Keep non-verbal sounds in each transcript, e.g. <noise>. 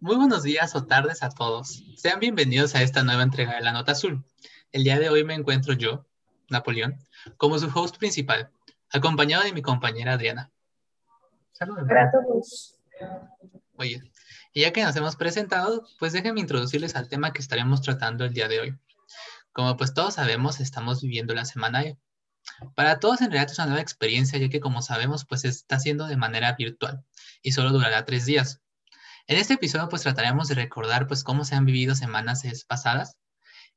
Muy buenos días o tardes a todos. Sean bienvenidos a esta nueva entrega de La Nota Azul. El día de hoy me encuentro yo, Napoleón, como su host principal, acompañado de mi compañera Adriana. Saludos. Todos. Oye, y ya que nos hemos presentado, pues déjenme introducirles al tema que estaremos tratando el día de hoy. Como pues todos sabemos, estamos viviendo la semana E. Para todos en realidad es una nueva experiencia, ya que como sabemos, pues está haciendo de manera virtual y solo durará tres días. En este episodio pues trataremos de recordar pues cómo se han vivido semanas pasadas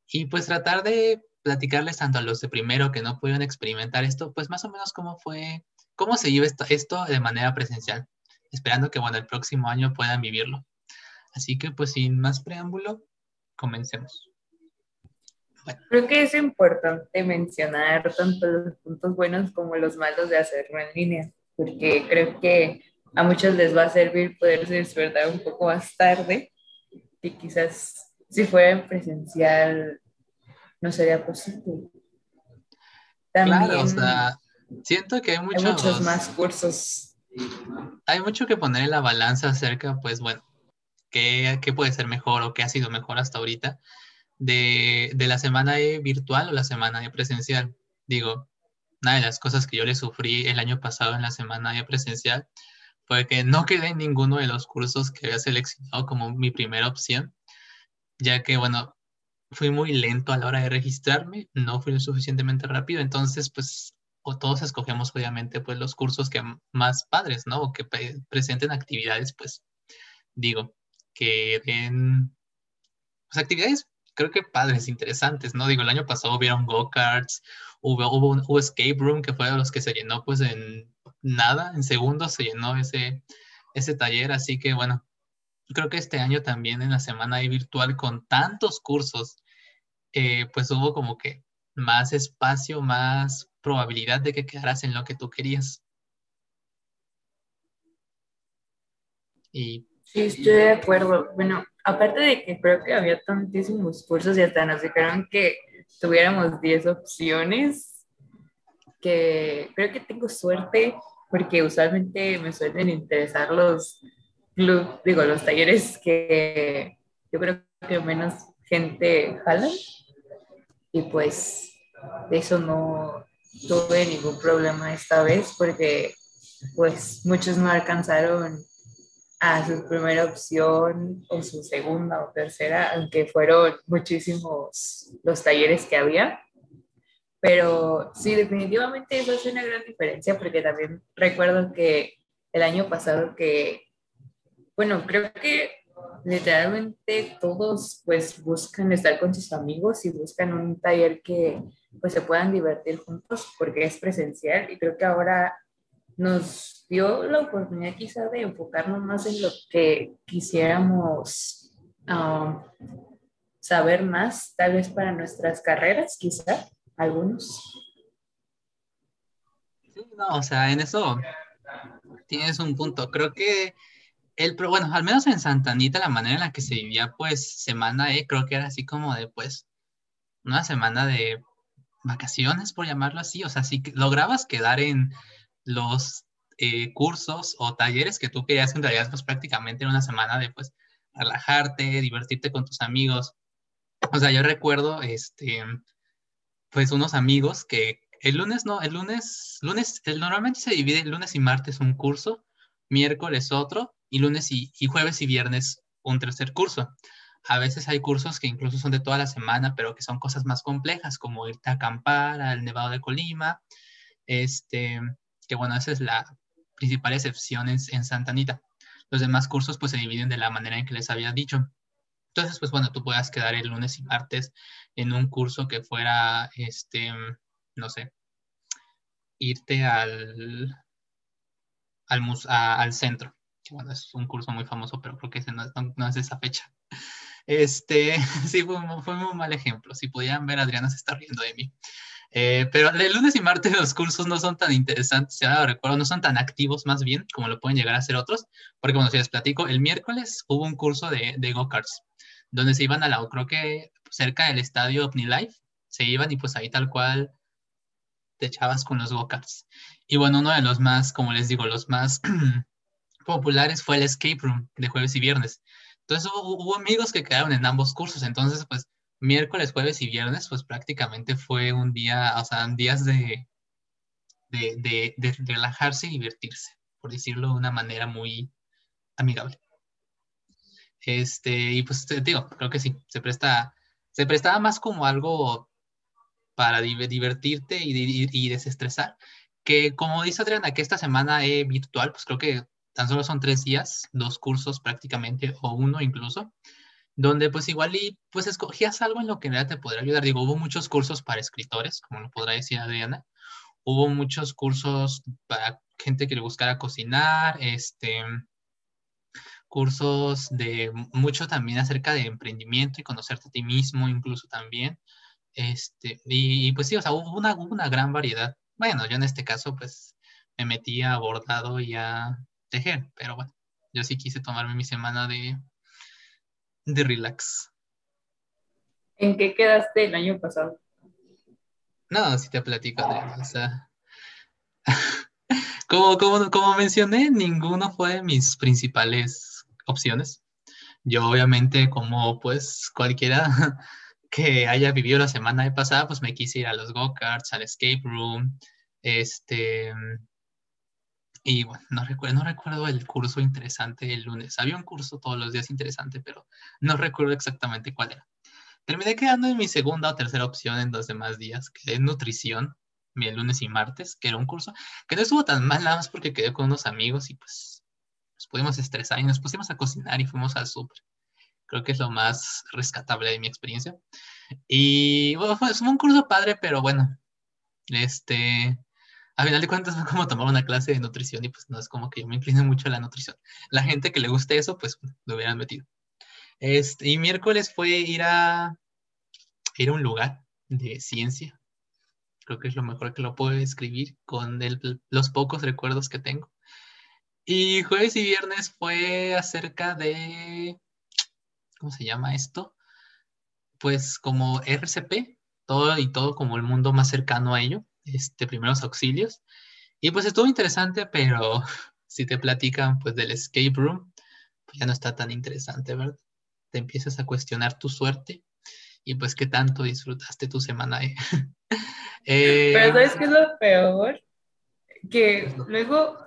y pues tratar de platicarles tanto a los de primero que no pudieron experimentar esto, pues más o menos cómo fue, cómo se vive esto, esto de manera presencial, esperando que bueno, el próximo año puedan vivirlo. Así que pues sin más preámbulo, comencemos. Creo que es importante mencionar tanto los puntos buenos como los malos de hacerlo en línea, porque creo que a muchos les va a servir poderse despertar un poco más tarde y quizás si fuera en presencial no sería posible. También claro, o sea, siento que hay muchos, hay muchos más cursos. Hay mucho que poner en la balanza acerca, pues bueno, qué, qué puede ser mejor o qué ha sido mejor hasta ahorita de, de la semana de virtual o la semana de presencial. Digo, una de las cosas que yo le sufrí el año pasado en la semana de presencial fue que no quedé en ninguno de los cursos que había seleccionado como mi primera opción, ya que, bueno, fui muy lento a la hora de registrarme, no fui lo suficientemente rápido, entonces, pues, o todos escogemos, obviamente, pues, los cursos que más padres, ¿no? O que presenten actividades, pues, digo, que den, pues, actividades creo que padres, interesantes, ¿no? Digo, el año pasado hubieron go-karts, hubo, hubo un escape room que fue de los que se llenó pues en nada, en segundos se llenó ese, ese taller, así que bueno, creo que este año también en la semana virtual con tantos cursos, eh, pues hubo como que más espacio, más probabilidad de que quedaras en lo que tú querías. Y... Sí, estoy de acuerdo. Bueno, aparte de que creo que había tantísimos cursos y hasta nos dijeron que tuviéramos 10 opciones, que creo que tengo suerte porque usualmente me suelen interesar los club, digo, los talleres que yo creo que menos gente jala. Y pues de eso no tuve ningún problema esta vez porque pues muchos no alcanzaron a su primera opción o su segunda o tercera, aunque fueron muchísimos los talleres que había. Pero sí, definitivamente eso es una gran diferencia porque también recuerdo que el año pasado que, bueno, creo que literalmente todos pues buscan estar con sus amigos y buscan un taller que pues se puedan divertir juntos porque es presencial y creo que ahora nos dio la oportunidad quizá de enfocarnos más en lo que quisiéramos um, saber más, tal vez para nuestras carreras, quizá, algunos. Sí, no, o sea, en eso tienes un punto. Creo que el, bueno, al menos en Santa Anita, la manera en la que se vivía, pues, semana E, creo que era así como de, pues, una semana de vacaciones, por llamarlo así. O sea, si lograbas quedar en los eh, cursos o talleres que tú querías en realidad pues prácticamente en una semana de pues relajarte, divertirte con tus amigos. O sea, yo recuerdo este pues unos amigos que el lunes no, el lunes, lunes, normalmente se divide el lunes y martes un curso, miércoles otro y lunes y, y jueves y viernes un tercer curso. A veces hay cursos que incluso son de toda la semana, pero que son cosas más complejas, como irte a acampar al Nevado de Colima, este, que bueno, esa es la principal excepción en, Santa Anita. Los demás cursos pues se dividen de la manera en que les había dicho. Entonces, pues bueno, tú puedas quedar el lunes y martes en un curso que fuera, este, no sé, irte al, al, al centro, que bueno, es un curso muy famoso, pero creo que ese no, no, es esa fecha. Este, <laughs> sí, fue, fue un mal ejemplo. Si pudieran ver, Adriana se está riendo de mí. Eh, pero el lunes y martes <laughs> los cursos no son tan interesantes, si ahora recuerdo, no son tan activos más bien como lo pueden llegar a ser otros, porque bueno, si les platico, el miércoles hubo un curso de, de go-karts, donde se iban a la, creo que cerca del estadio OmniLife, se iban y pues ahí tal cual te echabas con los go-karts. Y bueno, uno de los más, como les digo, los más <clears throat> populares fue el escape room de jueves y viernes. Entonces hubo, amigos que quedaron en ambos cursos, entonces pues miércoles, jueves y viernes pues prácticamente fue un día, o sea, días de, de, relajarse y divertirse, por decirlo de una manera muy amigable. Este, y pues te digo, creo que sí, se presta, se prestaba más como algo para divertirte y, y, desestresar, que como dice Adriana, que esta semana es virtual, pues creo que tan solo son tres días, dos cursos prácticamente, o uno incluso, donde pues igual y pues escogías algo en lo que en realidad te podría ayudar. Digo, hubo muchos cursos para escritores, como lo podrá decir Adriana, hubo muchos cursos para gente que le buscara cocinar, este, cursos de mucho también acerca de emprendimiento y conocerte a ti mismo incluso también. Este, y, pues sí, o sea, hubo una, una gran variedad. Bueno, yo en este caso pues me metí a bordado y a tejer, pero bueno, yo sí quise tomarme mi semana de, de relax. ¿En qué quedaste el año pasado? No, si te platico, o sea, <laughs> como, como, como mencioné, ninguno fue de mis principales opciones. Yo obviamente, como pues cualquiera <laughs> que haya vivido la semana pasada, pues me quise ir a los go-karts, al escape room, este, y bueno, no recuerdo, no recuerdo el curso interesante el lunes. Había un curso todos los días interesante, pero no recuerdo exactamente cuál era. Terminé quedando en mi segunda o tercera opción en los demás días, que es nutrición, el lunes y martes, que era un curso que no estuvo tan mal nada más porque quedé con unos amigos y pues nos pudimos estresar y nos pusimos a cocinar y fuimos al súper. Creo que es lo más rescatable de mi experiencia. Y bueno, fue, fue un curso padre, pero bueno, este, a final de cuentas fue como tomar una clase de nutrición y pues no es como que yo me incline mucho a la nutrición. La gente que le guste eso, pues lo hubieran metido. Este, y miércoles fue ir a, ir a un lugar de ciencia. Creo que es lo mejor que lo puedo escribir con los pocos recuerdos que tengo. Y jueves y viernes fue acerca de, ¿cómo se llama esto? Pues como RCP, todo y todo como el mundo más cercano a ello este, primeros auxilios. Y pues estuvo interesante, pero <laughs> si te platican pues del escape room, pues ya no está tan interesante, ¿verdad? Te empiezas a cuestionar tu suerte y pues qué tanto disfrutaste tu semana ahí. <laughs> Eh, pero ¿sabes qué es lo peor? Que luego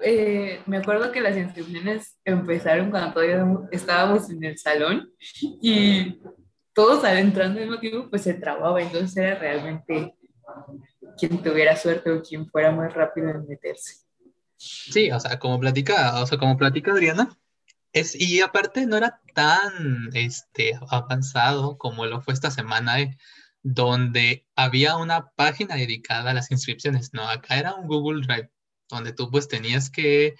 eh, me acuerdo que las inscripciones empezaron cuando todavía estábamos en el salón y todos al entrando al mismo tiempo pues se trababa, entonces era realmente quien tuviera suerte o quien fuera más rápido en meterse. Sí, o sea, como platica, o sea, como platica Adriana, es, y aparte no era tan este, avanzado como lo fue esta semana, eh, donde había una página dedicada a las inscripciones, no, acá era un Google Drive, donde tú pues tenías que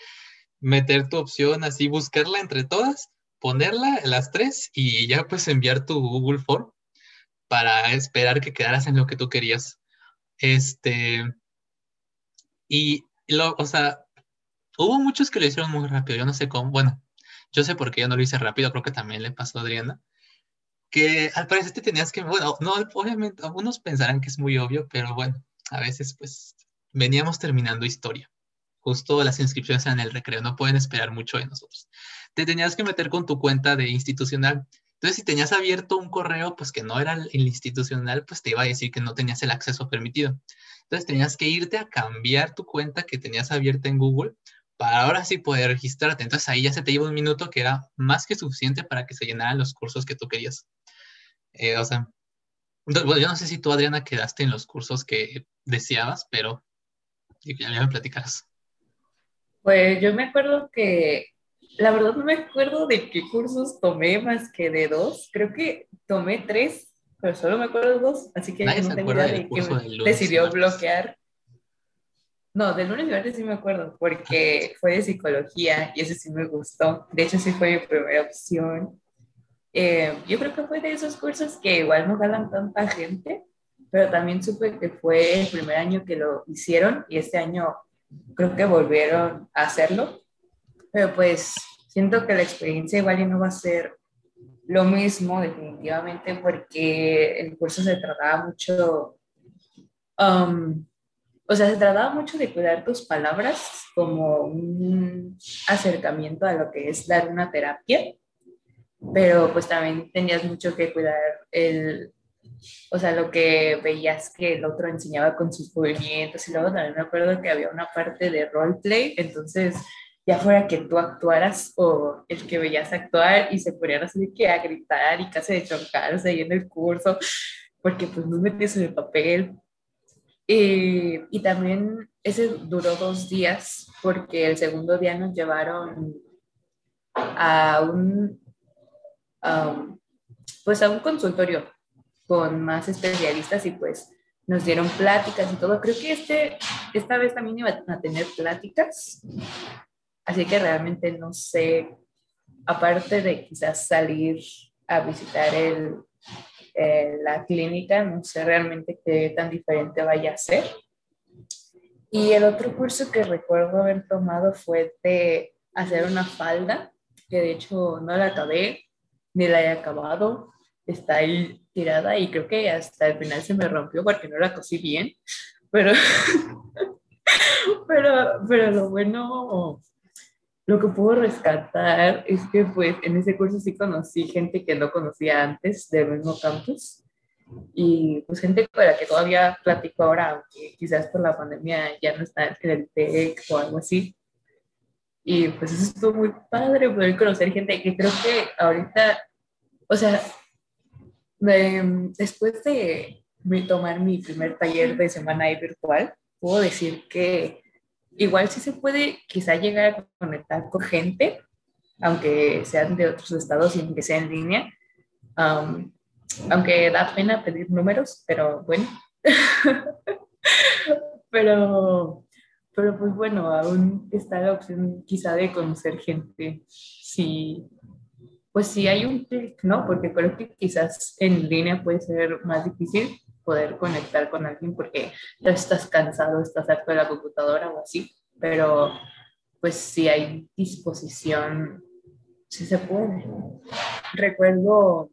meter tu opción así, buscarla entre todas, ponerla las tres y ya pues enviar tu Google Form para esperar que quedaras en lo que tú querías. Este, y lo, o sea, hubo muchos que lo hicieron muy rápido, yo no sé cómo, bueno, yo sé por qué yo no lo hice rápido, creo que también le pasó a Adriana, que al parecer te tenías que, bueno, no, obviamente, algunos pensarán que es muy obvio, pero bueno, a veces pues veníamos terminando historia. Justo las inscripciones en el recreo no pueden esperar mucho de nosotros. Te tenías que meter con tu cuenta de institucional entonces, si tenías abierto un correo, pues que no era el institucional, pues te iba a decir que no tenías el acceso permitido. Entonces, tenías que irte a cambiar tu cuenta que tenías abierta en Google para ahora sí poder registrarte. Entonces, ahí ya se te lleva un minuto que era más que suficiente para que se llenaran los cursos que tú querías. Eh, o sea, yo no sé si tú, Adriana, quedaste en los cursos que deseabas, pero ya me platicarás. Pues yo me acuerdo que la verdad no me acuerdo de qué cursos tomé más que de dos. Creo que tomé tres, pero solo me acuerdo de dos, así que no tengo idea de qué decidió bloquear. No, del lunes y martes sí me acuerdo, porque fue de psicología y ese sí me gustó. De hecho, sí fue mi primera opción. Eh, yo creo que fue de esos cursos que igual no jalan tanta gente, pero también supe que fue el primer año que lo hicieron y este año creo que volvieron a hacerlo. Pero pues siento que la experiencia igual no va a ser lo mismo definitivamente porque el curso se trataba mucho um, o sea, se trataba mucho de cuidar tus palabras como un acercamiento a lo que es dar una terapia, pero pues también tenías mucho que cuidar el, o sea, lo que veías que el otro enseñaba con sus movimientos y luego también me acuerdo que había una parte de roleplay, entonces ya fuera que tú actuaras o el que veías actuar y se ponían así que a gritar y casi de chocarse ahí en el curso, porque pues no metías en el papel, y, y, también ese duró dos días porque el segundo día nos llevaron a un, pues a un consultorio con más especialistas y pues nos dieron pláticas y todo. Creo que este, esta vez también iba a tener pláticas, así que realmente no sé, aparte de quizás salir a visitar el, eh, la clínica, no sé realmente qué tan diferente vaya a ser. Y el otro curso que recuerdo haber tomado fue de hacer una falda, que de hecho no la acabé, ni la he acabado, está ahí tirada y creo que hasta el final se me rompió porque no la cosí bien, pero, <laughs> pero, pero lo bueno lo que puedo rescatar es que pues en ese curso sí conocí gente que no conocía antes del mismo campus y pues gente con la que todavía platico ahora, aunque quizás por la pandemia ya no está en el TEC o algo así. Y pues eso estuvo muy padre poder conocer gente que creo que ahorita, o sea, después de tomar mi primer taller de semana virtual, puedo decir que igual sí se puede quizá llegar a conectar con gente, aunque sean de otros estados y aunque sea en línea. aunque da pena pedir números, pero bueno. <laughs> pero, pero pues bueno, aún está la opción quizá de conocer gente. Si, pues si hay un clic, ¿no? Porque creo que quizás en línea puede ser más difícil, poder conectar con alguien porque ya estás cansado, estás harto de la computadora o así, pero pues si hay disposición, sí se puede. Recuerdo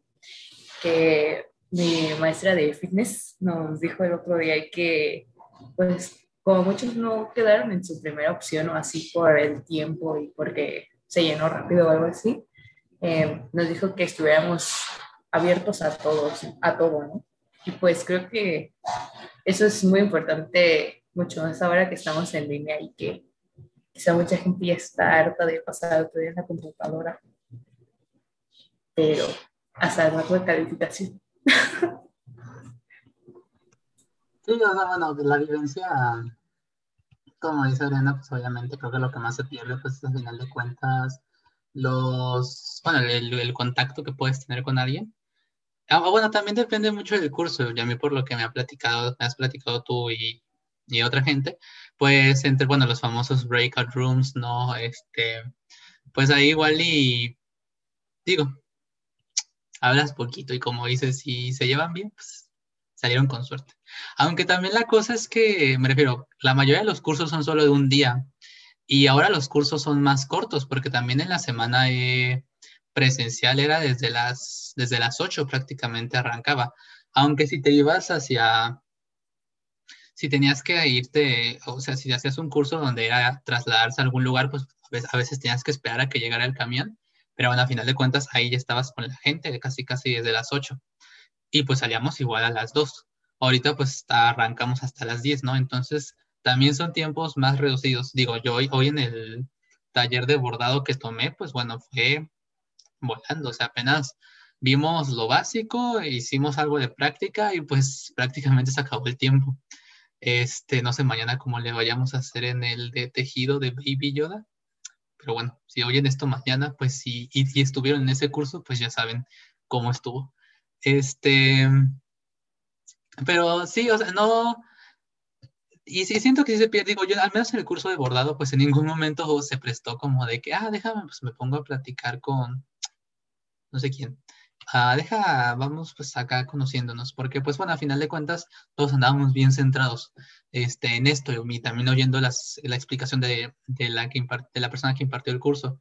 que mi maestra de fitness nos dijo el otro día que pues como muchos no quedaron en su primera opción o así por el tiempo y porque se llenó rápido o algo así, eh, nos dijo que estuviéramos abiertos a todos, a todo, ¿no? Y pues creo que eso es muy importante, mucho más ahora que estamos en línea y que quizá mucha gente ya está harta de pasar todo día en la computadora. Pero a salvar la calificación. <laughs> Sí, o bueno, la vivencia, como dice Adriana, pues obviamente creo que lo que más se pierde, pues al final de cuentas, los, bueno, el, el contacto que puedes tener con alguien Ah, bueno, también depende mucho del curso, ya a mí por lo que me, ha platicado, me has platicado tú y, y, otra gente, pues entre, bueno, los famosos breakout rooms, ¿no? Este, pues ahí igual y, digo, hablas poquito y como dices, si se llevan bien, pues salieron con suerte. Aunque también la cosa es que, me refiero, la mayoría de los cursos son solo de un día y ahora los cursos son más cortos porque también en la semana he presencial era desde las, desde las 8 prácticamente arrancaba. Aunque si te ibas hacia, si tenías que irte, o sea, si hacías un curso donde era trasladarse a algún lugar, pues a veces tenías que esperar a que llegara el camión, pero bueno, a final de cuentas ahí ya estabas con la gente, casi casi desde las 8. Y pues salíamos igual a las 2. Ahorita pues arrancamos hasta las 10, ¿no? Entonces también son tiempos más reducidos. Digo, yo hoy, hoy en el taller de bordado que tomé, pues bueno, fue volando, o sea, apenas vimos lo básico, hicimos algo de práctica y pues prácticamente se acabó el tiempo. Este, no sé mañana cómo le vayamos a hacer en el de tejido de Baby Yoda, pero bueno, si oyen esto mañana, pues si, y si estuvieron en ese curso, pues ya saben cómo estuvo. Este, pero sí, o sea, no, y sí siento que sí se pierde, digo yo, al menos en el curso de bordado, pues en ningún momento se prestó como de que, ah, déjame, pues me pongo a platicar con, no sé quién. Ah, deja, vamos pues acá conociéndonos, porque pues bueno, a final de cuentas todos andábamos bien centrados este, en esto y también oyendo las, la explicación de, de la que de la persona que impartió el curso.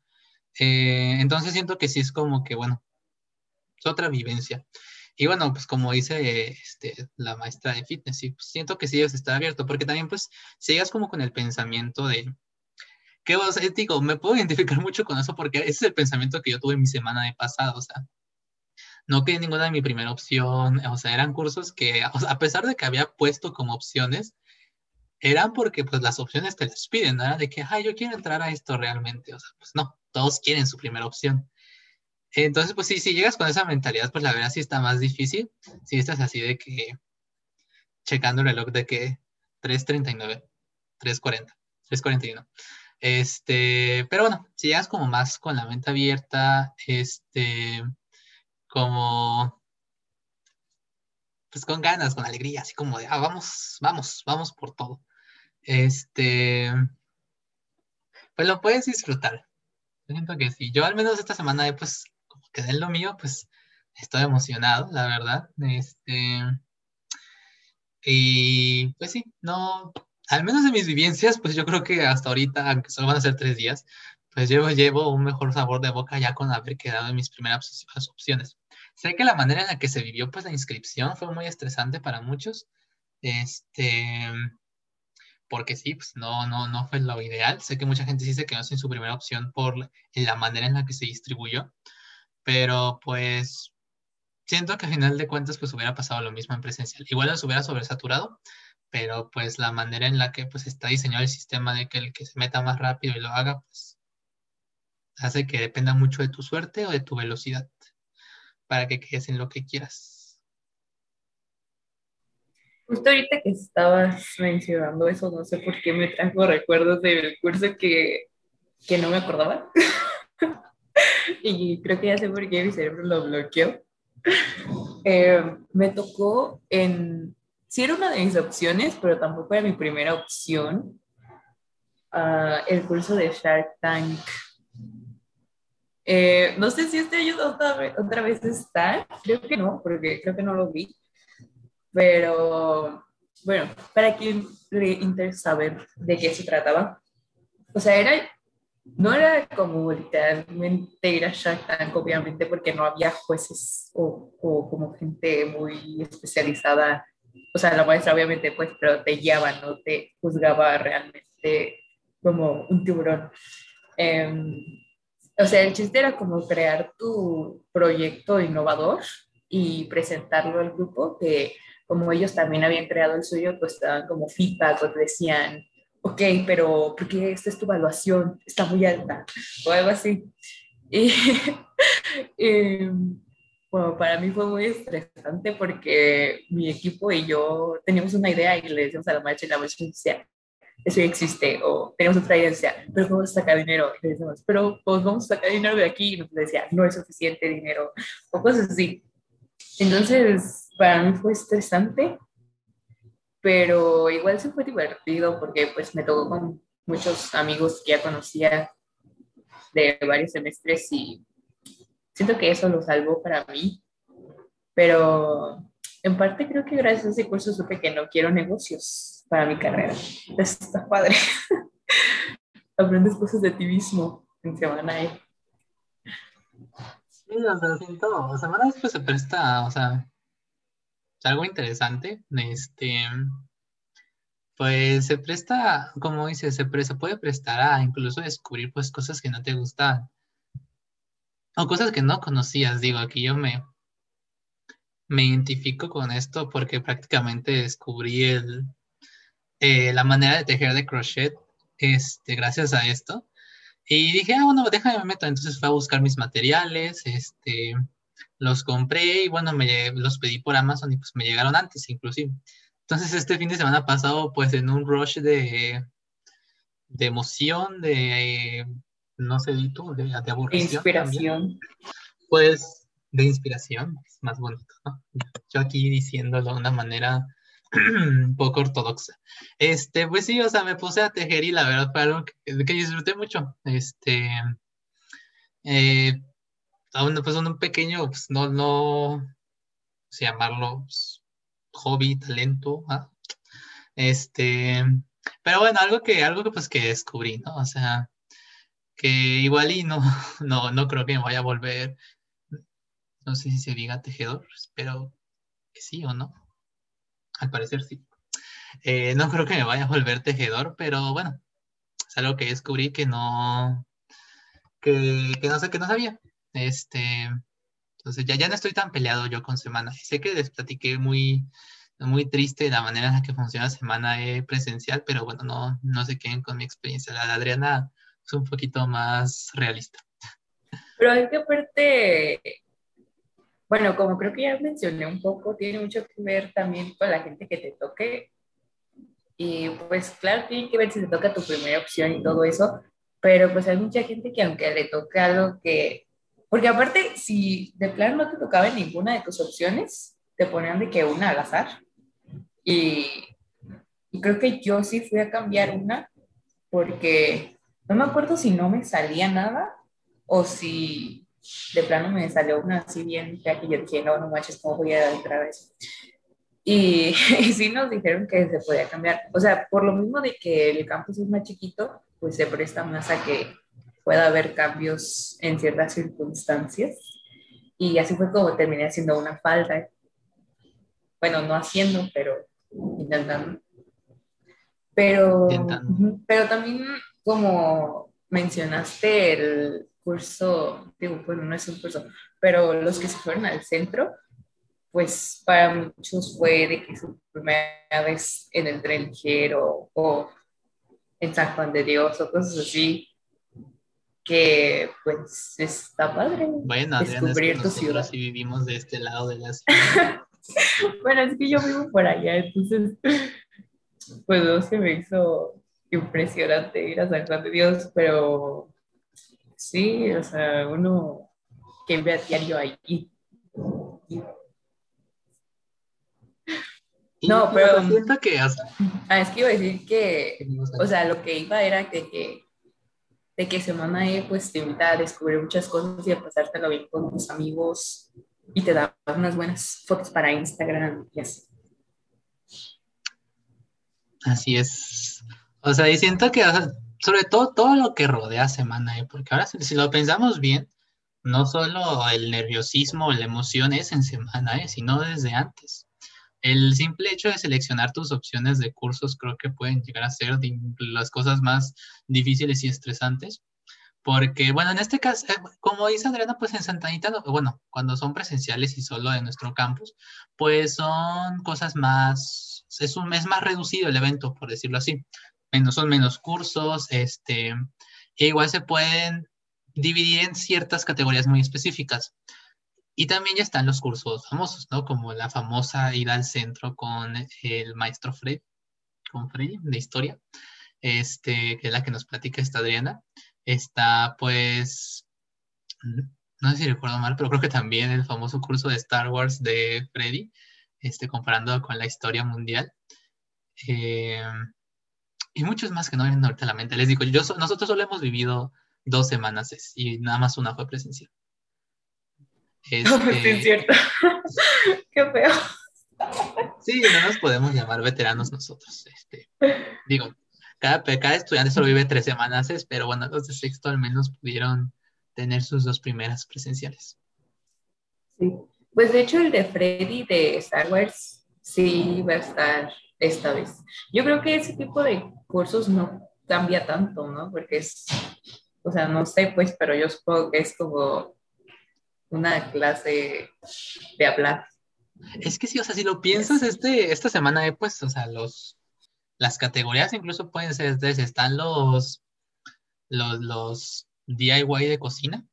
Eh, entonces siento que sí es como que, bueno, es otra vivencia. Y bueno, pues como dice este, la maestra de fitness, sí, pues, siento que sí debes estar abierto, porque también pues sigas como con el pensamiento de, que vos, digo, me puedo identificar mucho con eso porque ese es el pensamiento que yo tuve en mi semana de pasado, o sea, no quedé ninguna de mi primera opción, o sea, eran cursos que, a pesar de que había puesto como opciones, eran porque pues las opciones te las piden, ¿no? Era de que, ay, yo quiero entrar a esto realmente, o sea, pues no, todos quieren su primera opción. Entonces, pues sí, si llegas con esa mentalidad, pues la verdad sí está más difícil. Si estás así de que, checando el reloj de que 3.39, 3.40, 3.41. Este, pero bueno, si llegas como más con la mente abierta, este, como, pues con ganas, con alegría, así como de, ah, vamos, vamos, vamos por todo. Este, pues lo puedes disfrutar. Yo siento que sí. Yo al menos esta semana, pues, que den lo mío, pues estoy emocionado, la verdad. Este, y pues sí, no, al menos en mis vivencias, pues yo creo que hasta ahorita, aunque solo van a ser tres días, pues llevo, llevo un mejor sabor de boca ya con haber quedado en mis primeras opciones. Sé que la manera en la que se vivió pues la inscripción fue muy estresante para muchos, este, porque sí, pues no, no, no fue lo ideal. Sé que mucha gente sí se quedó sin su primera opción por la manera en la que se distribuyó, pero pues siento que al final de cuentas pues hubiera pasado lo mismo en presencial. Igual los hubiera sobresaturado, pero pues la manera en la que pues está diseñado el sistema de que el que se meta más rápido y lo haga, pues hace que dependa mucho de tu suerte o de tu velocidad para que quedes en lo que quieras. Justo ahorita que estabas mencionando eso, no sé por qué me trajo recuerdos del curso que, que no me acordaba. <laughs> y creo que ya sé por qué mi cerebro lo bloqueó. Eh, me tocó en, sí era una de mis opciones, pero tampoco era mi primera opción, uh, el curso de Shark Tank. Eh, no sé si este año otra vez, otra vez está, creo que no, porque creo que no lo vi, pero bueno, para quien le interesa saber de qué se trataba, o sea, era no era como literalmente ir a Shark Tank, obviamente, porque no había jueces o, o, como gente muy especializada. O sea, la maestra obviamente, pues, pero te guiaba, no te juzgaba realmente como un tiburón. Em, o sea, el chiste era como crear tu proyecto innovador y presentarlo al grupo, que como ellos también habían creado el suyo, pues estaban como feedback decían, ok, pero ¿por qué esta es tu evaluación? Está muy alta o algo así. Y, <laughs> bueno, para mí fue muy estresante porque mi equipo y yo teníamos una idea y le decíamos a la maestra y la maestra decía, eso ya existe, o tenemos otra idea, decía, pero ¿cómo vamos a sacar dinero? Y le decíamos, pero pues vamos a sacar dinero de aquí, y nos decía, no es suficiente dinero, o cosas así. Entonces, para mí fue estresante pero igual se fue divertido porque pues me tocó con muchos amigos que ya conocía de varios semestres y siento que eso lo salvó para mí, pero en parte creo que gracias a ese curso supe que no quiero negocios para mi carrera. está padre. <laughs> Aprendes cosas de ti mismo en semana. ¿eh? Sí, o sea, siento, semana después se presta, o sea, algo interesante. Este, pues se presta, como dices, se, se puede prestar a incluso descubrir pues cosas que no te gustan o cosas que no conocías. Digo, aquí yo me, me identifico con esto porque prácticamente descubrí el, eh, la manera de tejer de crochet este, gracias a esto. Y dije, ah, bueno, déjame me meto. Entonces fui a buscar mis materiales, este, los compré y bueno, me, los pedí por Amazon y pues me llegaron antes inclusive. Entonces este fin de semana pasado pues en un rush de, de emoción, de, no sé, tú, de, de aburrición. De inspiración. pues de inspiración, es más bonito, ¿no? Yo aquí diciéndolo de una manera <clears throat> un poco ortodoxa. Este, pues sí, o sea, me puse a tejer y la verdad fue algo que, que disfruté mucho. Este, eh, aún pues un pequeño, pues no, no, sé llamarlo pues, hobby, talento, ¿ah? este, pero bueno, algo que, algo que pues que descubrí, ¿no? O sea, que igual y no, <laughs> no, no creo que me vaya a volver No sé si se diga tejedor, espero que sí o no. Al parecer sí. Eh, no creo que me vaya a volver tejedor, pero bueno, es algo que descubrí que no, que, no sé, que no sabía. Este, entonces ya, ya no estoy tan peleado yo con Semana. Sé que les platiqué muy, muy triste la manera en la que funciona Semana e presencial, pero bueno, no, no se queden con mi experiencia. La de Adriana es un poquito más realista. Pero hay que aparte, bueno, como creo que ya mencioné un poco, tiene mucho que ver también con la gente que te toque. Y pues claro, tiene que ver si te toca tu primera opción y todo eso, pero pues hay mucha gente que aunque le toque algo que, porque aparte, si de plano no te tocaba ninguna de tus opciones, te ponían de que una al azar. Y, y creo que yo sí fui a cambiar una, porque no me acuerdo si no me salía nada o si de plano me salió una así bien ya que yo dije, no, no manches, ¿cómo voy a entrar a eso? Y, <laughs> y, sí nos dijeron que se podía cambiar. O sea, por lo mismo de que el campus es más chiquito, pues se presta más a que pueda haber cambios en ciertas circunstancias. Y así fue como terminé haciendo una falta. Bueno, no haciendo, pero intentando. Pero, pero también como mencionaste el curso, digo, bueno, no es un curso, pero los que se fueron al centro, pues para muchos fue de que su primera vez en el tren ligero o en San Juan de Dios o cosas así, que pues está padre bueno, descubrir tu ciudad. Si vivimos de este lado de la <laughs> ciudad. bueno, es que yo vivo por allá, entonces, pues no se me hizo impresionante ir a San Juan de Dios, pero sí, o sea, uno que ve a diario ahí. No, pero. Siento que. Ah, es que iba a decir que. O sea, lo que iba era de que. De que Semana E, pues te invita a descubrir muchas cosas y a pasártelo bien con tus amigos y te da unas buenas fotos para Instagram y así. Así es. O sea, y siento que, sobre todo, todo lo que rodea Semana E, porque ahora, si, lo pensamos bien, no solo el nerviosismo, la emoción es en Semana E, sino desde antes el simple hecho de seleccionar tus opciones de cursos creo que pueden llegar a ser las cosas más difíciles y estresantes. Porque, bueno, en este caso, eh, como dice Adriana, pues en Santa Anita, bueno, cuando son presenciales y solo de nuestro campus, pues son cosas más, es, un, es más reducido el evento, por decirlo así. Menos, son menos cursos, este, e igual se pueden dividir en ciertas categorías muy específicas. Y también ya están los cursos famosos, ¿no? Como la famosa ida al centro con el maestro Fred, con Freddy, de historia, este, que es la que nos platica esta Adriana. Está, pues, no sé si recuerdo mal, pero creo que también el famoso curso de Star Wars de Freddy, este, comparando con la historia mundial. Eh, y muchos más que no vienen ahorita a la mente. Les digo, yo, nosotros solo hemos vivido dos semanas y nada más una fue presencial. <laughs> Este... es cierto. <laughs> Qué feo. Sí, no nos podemos llamar veteranos nosotros. Este, digo, cada, cada estudiante solo vive tres semanas, pero bueno, los de sexto al menos pudieron tener sus dos primeras presenciales. Sí, pues de hecho el de Freddy de Star Wars sí va a estar esta vez. Yo creo que ese tipo de cursos no cambia tanto, ¿no? Porque es, o sea, no sé, pues, pero yo supongo que es como una clase de hablar. Es que sí, o sea, si lo piensas, este, esta semana he puesto, o sea, los, las categorías incluso pueden ser desde, están los, los, los DIY de cocina,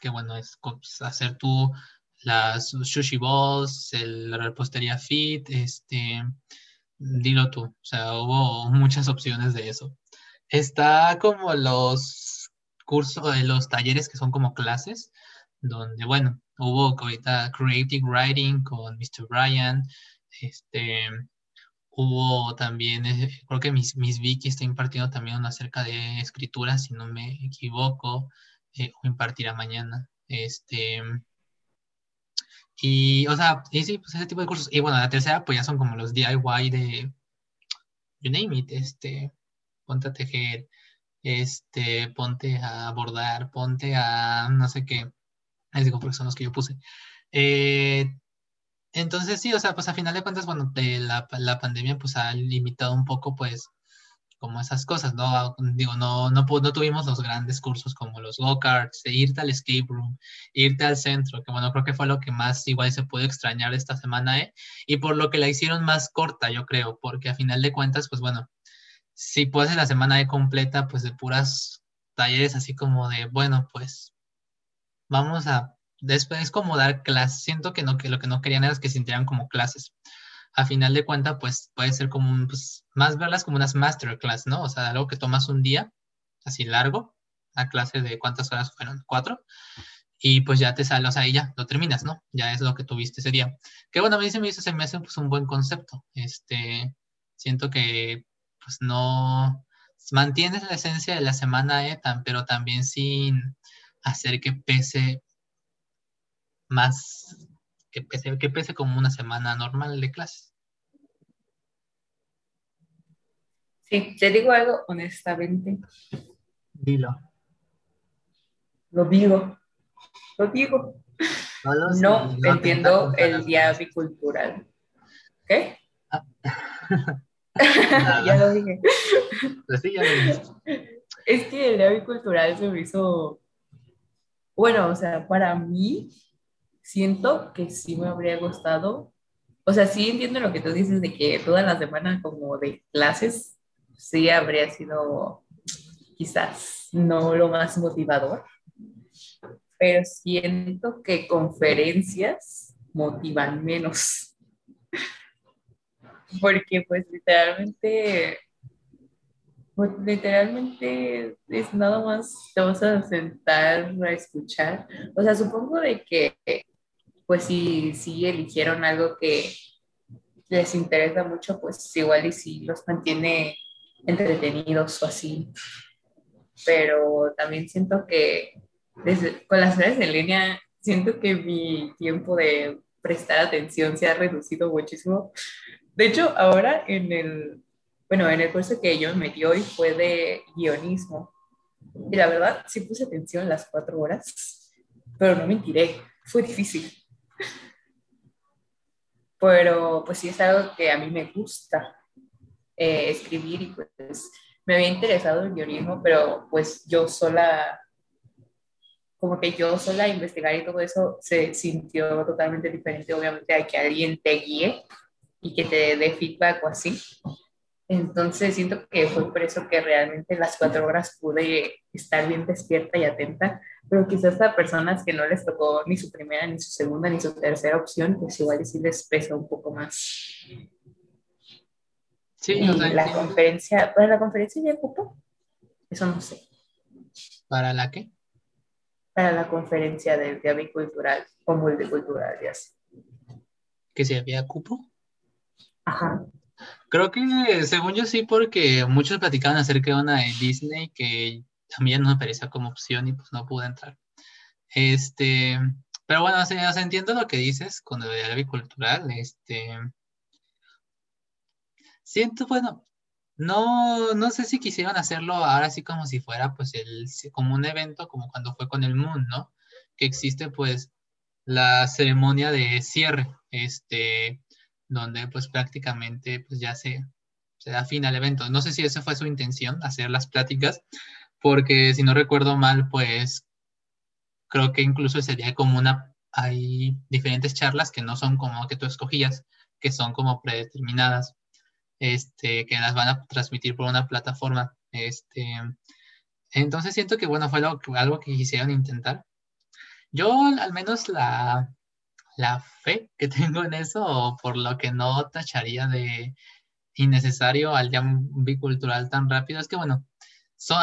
que bueno, es pues, hacer tú las sushi balls, el, la repostería fit, este, dilo tú, o sea, hubo muchas opciones de eso. Está como los cursos, eh, los talleres que son como clases, donde, bueno, hubo ahorita Creative Writing con Mr. Brian, este, hubo también, eh, creo que Miss, Vicky está impartiendo también una acerca de escritura, si no me equivoco, eh, o impartirá mañana, este, y, o sea, y sí, pues ese tipo de cursos, y bueno, la tercera, pues ya son como los DIY de, you name it, este, ponte a tejer, este, ponte a bordar, ponte a no sé qué, Les digo porque son los que yo puse. Eh, entonces sí, o sea, pues a final de cuentas, bueno, la, la pandemia pues ha limitado un poco pues como esas cosas, ¿no? Digo, no, no, no tuvimos los grandes cursos como los go-karts, irte al escape room, irte al centro, que bueno, creo que fue lo que más igual se pudo extrañar esta semana, ¿eh? Y por lo que la hicieron más corta, yo creo, porque a final de cuentas, pues bueno, si puedes la semana E completa, pues de puras talleres así como de, bueno, pues vamos a, después es como dar clases, siento que no, que lo que no querían era que sintieran como clases a final de cuentas, pues puede ser como un, pues, más verlas como unas masterclass, ¿no? O sea, algo que tomas un día, así largo, la clase de cuántas horas fueron, cuatro, y pues ya te sale, o sea, ahí ya lo terminas, ¿no? Ya es lo que tuviste ese día. Que bueno, me dice, me dice, se me hace pues, un buen concepto. Este, siento que pues no mantienes la esencia de la semana ETA, pero también sin hacer que pese más que pese, que pese como una semana normal de clases. Sí, te digo algo honestamente. Dilo. Lo digo. Lo digo. No, entiendo el día bicultural. ¿Qué? Ah. <laughs> ya lo dije. Pues sí, ya lo dije. Es que el día bicultural se me hizo. Bueno, o sea, para mí siento que sí me habría gustado. O sea, sí entiendo lo que tú dices de que toda la semana como de clases sí habría sido quizás no lo más motivador, pero siento que conferencias motivan menos. <laughs> Porque pues literalmente, pues literalmente es nada más te vas a sentar a escuchar. O sea, supongo de que pues si, si eligieron algo que les interesa mucho, pues igual y si los mantiene entretenidos o así. Pero también siento que con las clases en línea, siento que mi tiempo de prestar atención se ha reducido muchísimo. De hecho, ahora en el, bueno, en el curso que yo me metí hoy fue de guionismo. Y la verdad, sí puse atención las cuatro horas, pero no mentiré, fue difícil pero pues sí es algo que a mí me gusta eh, escribir y pues me había interesado el guionismo, pero pues yo sola, como que yo sola investigar y todo eso se sintió totalmente diferente. Obviamente hay que alguien te guíe y que te dé feedback o así. Entonces siento que fue por eso que realmente las cuatro horas pude estar bien despierta y atenta, pero quizás a personas que no les tocó ni su primera, ni su segunda, ni su tercera opción, pues igual sí les pesa un poco más. Sí, y la conferencia, ¿para la conferencia ya cupo? Eso no sé. ¿Para la qué? Para la conferencia de, de avicultural o multicultural, ya sé. ¿Que si había cupo? Ajá. Creo que, según yo, sí, porque muchos platicaban acerca de una de Disney que ya no me parecía como opción y pues no pude entrar. Este, pero bueno, o entiendo lo que dices con lo de avicultural. Este, siento, bueno, no, no sé si quisieran hacerlo ahora sí como si fuera pues el, como un evento como cuando fue con el Moon, ¿no? Que existe pues la ceremonia de cierre, este, donde pues prácticamente pues ya se, se da fin al evento. No sé si esa fue su intención, hacer las pláticas, porque si no recuerdo mal, pues creo que incluso sería como una, hay diferentes charlas que no son como que tú escogías, que son como predeterminadas, este, que las van a transmitir por una plataforma. Este, entonces siento que bueno, fue algo que quisieron intentar. Yo al menos la, la fe que <laughs> tengo en eso, o por lo que no tacharía de innecesario al ya bicultural tan rápido, es que bueno,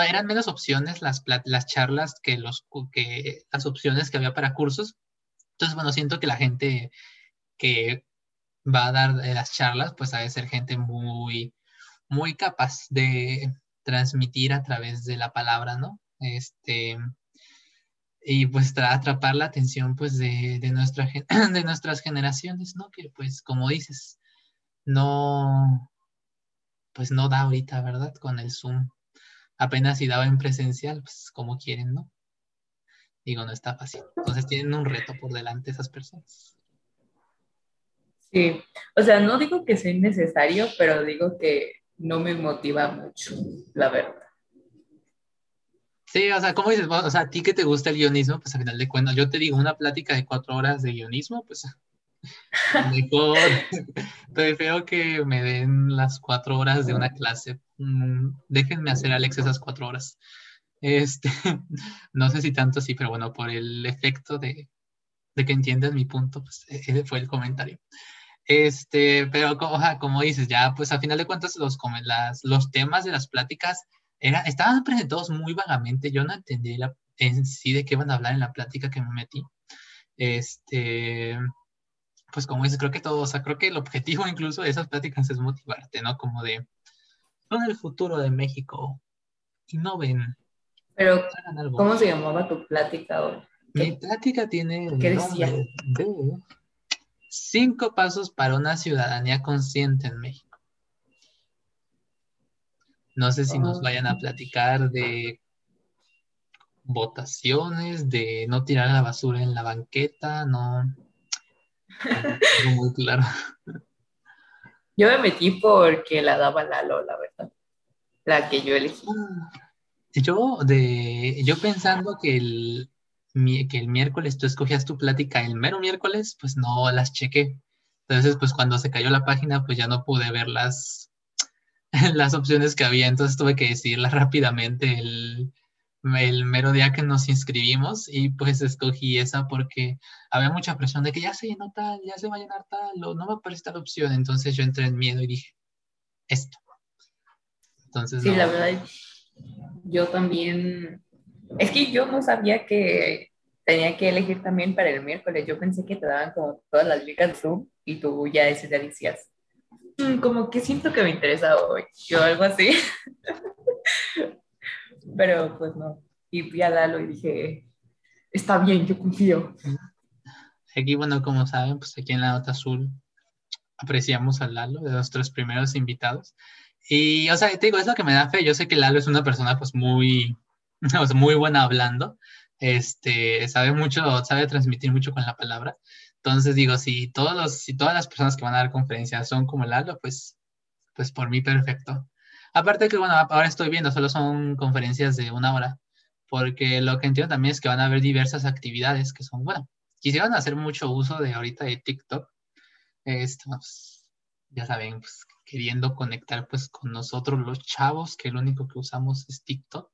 eran menos opciones las, las charlas que, las opciones que había para cursos. Entonces, bueno, siento que la gente que va a dar las charlas, pues ha de ser gente muy, muy capaz de transmitir a través de la palabra, ¿no? Este, y pues atrapar la atención pues de, de, nuestra, <clears throat> de nuestras generaciones, ¿no? Que pues como dices, no, pues no da ahorita, ¿verdad? Con el Zoom. Apenas si daba en presencial, pues como quieren, ¿no? digo, no está fácil. Entonces tienen un reto por delante esas personas. Sí, o sea, no digo que sea innecesario, pero digo que no me motiva mucho, la verdad. Sí, o sea, ¿cómo dices? O sea, a ti que te gusta el guionismo, pues al final de cuentas, yo te digo, una plática de cuatro horas de guionismo, pues <laughs> mejor <laughs> prefiero que me den las cuatro horas de una clase. Mm, déjenme hacer, Alex, esas cuatro horas. Este, <laughs> no sé si tanto sí, pero bueno, por el efecto de, de que entiendas mi punto, pues e-, ese fue el comentario. Este, pero como dices, ya pues al final de cuentas los, las, los temas de las pláticas era, estaban presentados muy vagamente, yo no entendí la, en sí de qué iban a hablar en la plática que me metí. Este, pues como dices, creo que todo, o sea, creo que el objetivo <laughs> incluso de esas pláticas es motivarte, ¿no? Como de, son el futuro de México, y no ven. Pero, ¿cómo se llamaba tu plática hoy? Mi plática tiene ¿Qué decía? de Cinco pasos para una ciudadanía consciente en México. No sé si nos ah. vayan a platicar de votaciones, de no tirar la basura en la banqueta, no. no muy claro. <laughs> Yo me metí porque la daba Lalo, la verdad. La que yo elegí. Yo, de, yo pensando que el, que el miércoles tú escogías tu plática el mero miércoles, pues no las chequé. Entonces, pues cuando se cayó la página, pues ya no pude ver <laughs> las, opciones que había. Entonces tuve que decidirlas rápidamente el, el mero día que nos inscribimos y pues escogí esa porque había mucha presión de que ya se llenó tal, ya se va a llenar tal, o no me aparece tal opción. Entonces yo entré en miedo y dije, esto. Entonces, sí, la verdad, yo también es que yo no sabía que tenía que elegir también para el miércoles. Yo pensé que te daban como todas las ligas Zoom y tú ya decías, mm, como que siento que me interesa hoy, o algo así. <laughs> Pero pues no. Y fui a Lalo y dije, está bien, yo confío. Aquí, bueno, como saben, pues aquí en la Nota Azul apreciamos a Lalo, de los tres primeros invitados. Y, o sea, te digo, es lo que me da fe. Yo sé que Lalo es una persona, pues, muy, <laughs> muy buena hablando, este, sabe mucho, sabe transmitir mucho con la palabra. Entonces digo, si, todos los, si todas las personas que van a dar conferencias son como Lalo, pues, pues por mí perfecto. Aparte que, bueno, ahora estoy viendo, solo son conferencias de una hora, porque lo que entiendo también es que van a haber diversas actividades que son, bueno, quisieron hacer mucho uso de ahorita de TikTok. Esto, pues, ya saben, pues queriendo conectar pues con nosotros los chavos, que lo único que usamos es TikTok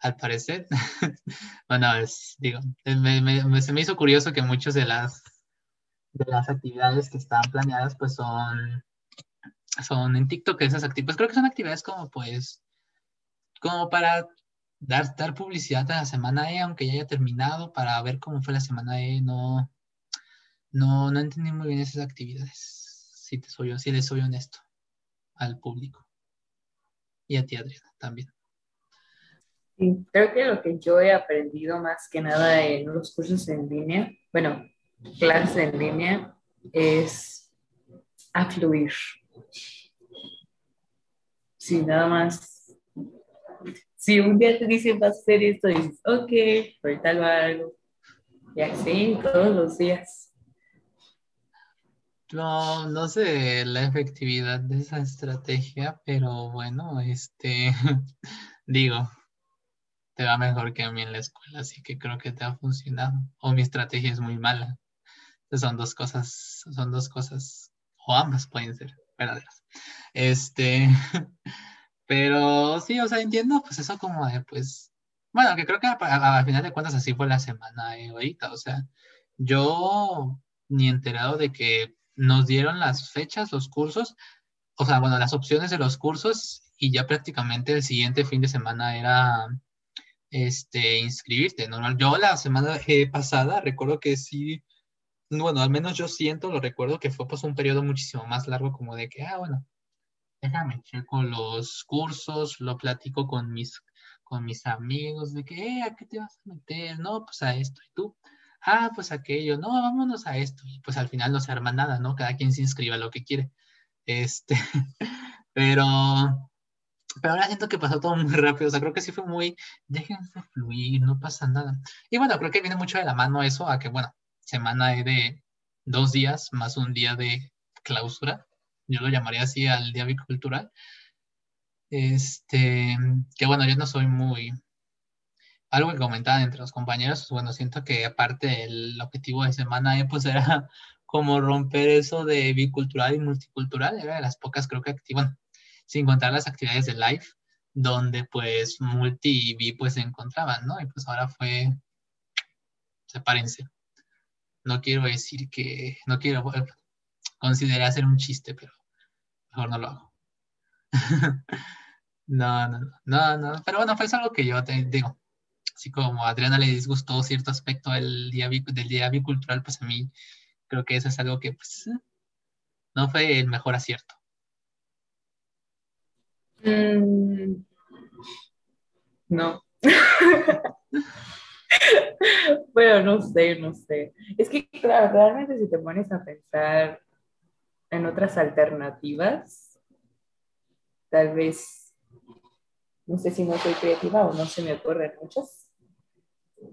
al parecer. <laughs> bueno, es, digo, se me hizo curioso que muchas de las, de las actividades que están planeadas, pues son, son en TikTok, esas actividades, pues creo que son actividades como, pues, como para dar, dar publicidad a la semana E, aunque ya haya terminado, para ver cómo fue la semana E, no, no, no entendí muy bien esas actividades. Si te soy, si les soy honesto al público. Y a ti, Adriana, también. Creo que lo que yo he aprendido más que nada en los cursos en línea, bueno, clases en línea, es a fluir. Sí, nada más. Si un día te dicen vas a hacer esto, dices, ok, ahorita lo hago. Y así todos los días. No, no sé la efectividad de esa estrategia, pero bueno, este, <laughs> digo, te va mejor que a mí en la escuela, así que creo que te ha funcionado. O mi estrategia es muy mala. Son dos cosas, son dos cosas, o ambas pueden ser verdaderas. Este, <laughs> pero sí, o sea, entiendo, pues eso como de, pues, bueno, que creo que a, final de cuentas así fue la semana de ahorita, o sea, yo ni enterado de que nos dieron las fechas, los cursos, o sea, bueno, las opciones de los cursos y ya prácticamente el siguiente fin de semana era este, inscribirte. Normal. Yo la semana eh, pasada recuerdo que sí, bueno, al menos yo siento, lo recuerdo que fue pues un periodo muchísimo más largo como de que, ah, bueno, déjame checo los cursos, lo platico con mis, con mis amigos de que, eh, ¿a qué te vas a meter? No, pues a esto. ¿Y tú? Ah, pues aquello. No, vámonos a esto. Y pues al final no se arma nada, ¿no? Cada quien se inscriba lo que quiere. Este, <laughs> pero pero ahora siento que pasó todo muy rápido, o sea, creo que sí fue muy, déjense fluir, no pasa nada. Y bueno, creo que viene mucho de la mano eso, a que, bueno, semana de dos días más un día de clausura, yo lo llamaría así al día bicultural. Este, que bueno, yo no soy muy, algo que comentaban entre los compañeros, pues bueno, siento que aparte el objetivo de semana E, pues era <laughs> como romper eso de bicultural y multicultural, era de las pocas creo que activan, sin contar las actividades de live, donde pues multi y bi pues se encontraban, ¿no? Y pues ahora fue, sepárense. No quiero decir que, no quiero considerar hacer un chiste, pero mejor no lo hago. <laughs> no, no, no, no, pero bueno, fue algo que yo te digo, así como a Adriana le disgustó cierto aspecto del día, del día bicultural, pues a mí creo que eso es algo que pues, no fue el mejor acierto. Mm, no. <laughs> <laughs> bueno, no sé, no sé. Es que, claro, realmente si te pones a pensar en otras alternativas, tal vez, no sé si no soy creativa o no se me ocurren muchas,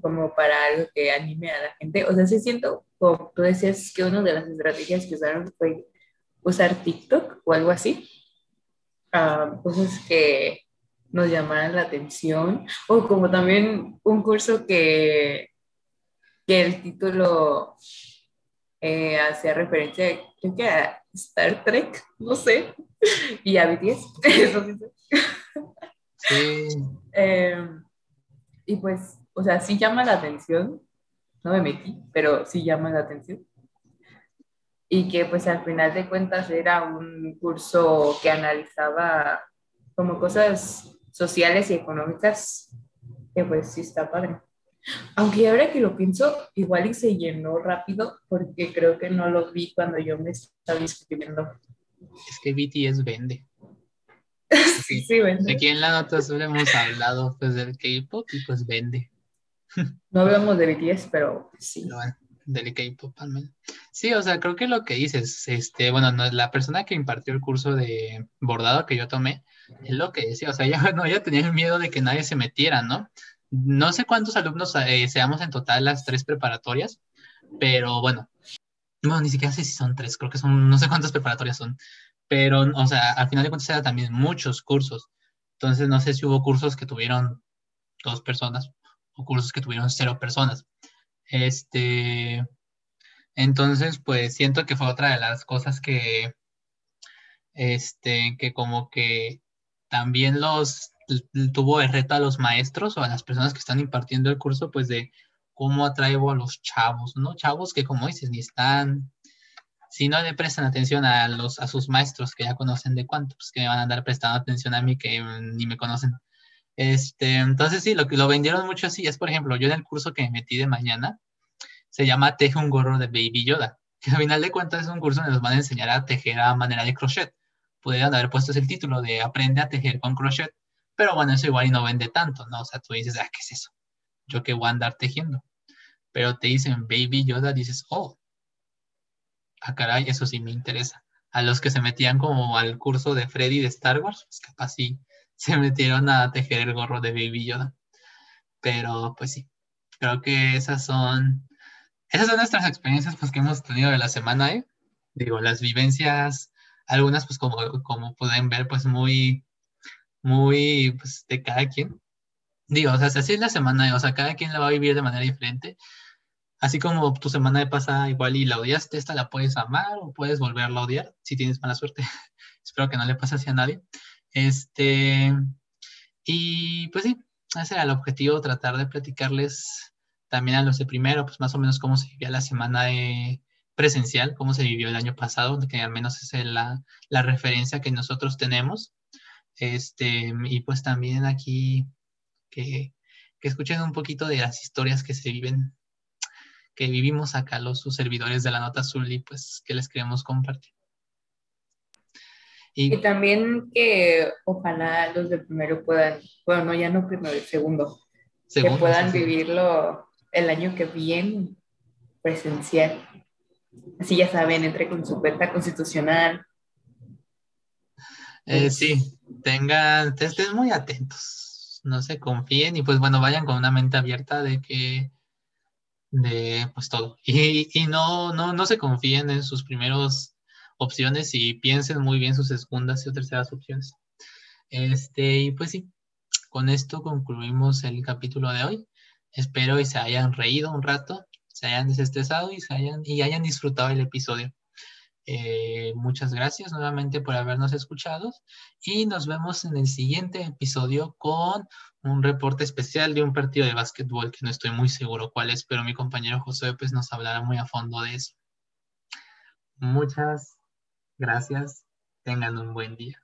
como para algo que anime a la gente. O sea, sí siento, como tú decías, que una de las estrategias que usaron fue usar TikTok o algo así. Uh, cosas que nos llamaran la atención. O como también un curso que, que el título eh, hacía referencia, creo que a Star Trek, no sé, y a BTS, <laughs> eso sí. sí. Eh, y pues o sea, sí llama la atención, no me metí, pero sí llama la atención. Y que pues al final de cuentas era un curso que analizaba como cosas sociales y económicas, que pues sí está padre. Aunque ahora que lo pienso, igual y se llenó rápido porque creo que no lo vi cuando yo me estaba inscribiendo. Es que BTS vende. <laughs> sí, sí, vende. Aquí en la nota solo hemos hablado pues del K-pop y pues vende. No hablamos de BTS, pero sí. Del K-pop al menos. Sí, o sea, creo que lo que dices, este, bueno, no, la persona que impartió el curso de bordado que yo tomé, es lo que decía, o sea, <laughs> ya, no, ya tenía el miedo de que nadie se metiera, ¿no? No sé cuántos alumnos eh, seamos en total las tres preparatorias, pero bueno, no, ni siquiera sé si son tres, creo que son, no sé cuántas preparatorias son, pero, o sea, al final de cuentas eran también muchos cursos, entonces no sé si hubo cursos que tuvieron dos personas, o cursos que tuvieron cero personas. Este, entonces, pues siento que fue otra de las cosas que, este, que como que también los tuvo de reto a los maestros o a las personas que están impartiendo el curso, pues de cómo atraigo a los chavos, ¿no? Chavos que como dices, ni están, si no le prestan atención a los, a sus maestros que ya conocen de cuánto, pues que me van a andar prestando atención a mí que ni me conocen. Este, entonces sí, lo que lo vendieron mucho así es, por ejemplo, yo en el curso que me metí de mañana, se llama Teje un gorro de Baby Yoda, que al final de cuentas es un curso donde nos van a enseñar a tejer a manera de crochet. Pudieran haber puesto el título de Aprende a tejer con crochet, pero bueno, eso igual y no vende tanto, ¿no? O sea, tú dices, ah, ¿qué es eso? Yo que voy a andar tejiendo. Pero te dicen Baby Yoda, dices, oh, ah, caray, eso sí me interesa. A los que se metían como al curso de Freddy de Star Wars, pues capaz sí <laughs> se metieron a tejer el gorro de Baby Yoda. Pero pues sí, creo que esas son, esas son nuestras experiencias pues, que hemos tenido de la semana, ¿eh? Digo, las vivencias, algunas pues como, como pueden ver pues muy, muy pues de cada quien. Digo, o sea, así es la semana, o sea, cada quien la va a vivir de manera diferente. Así como tu semana de pasada igual y la odiaste, esta la puedes amar o puedes volverla a odiar si tienes mala suerte. <laughs> Espero que no le pase así a nadie. Este, y pues sí, ese era el objetivo, tratar de platicarles también a los de primero, pues más o menos cómo se vivía la semana de presencial, cómo se vivió el año pasado, que al menos es la, la referencia que nosotros tenemos. Este, y pues también aquí que, que escuchen un poquito de las historias que se viven, que vivimos acá los sus servidores de la Nota Azul y pues que les queremos compartir. Y, también que ojalá los de primero puedan, bueno, no, ya no primero, el segundo, que puedan vivirlo el año que viene presencial. Así ya saben, entre con su cuenta constitucional. Eh, sí, tengan, estén muy atentos, no se confíen y pues bueno, vayan con una mente abierta de que, de pues todo. Y, y no, no, no se confíen en sus primeros opciones y piensen muy bien sus segundas y terceras opciones. Este, y pues sí, con esto concluimos el capítulo de hoy. Espero y se hayan reído un rato, se hayan desestresado y, se hayan, y hayan disfrutado el episodio. Eh, muchas gracias nuevamente por habernos escuchado y nos vemos en el siguiente episodio con un reporte especial de un partido de básquetbol que no estoy muy seguro cuál es, pero mi compañero José pues nos hablará muy a fondo de eso. Muchas gracias. Tengan un buen día.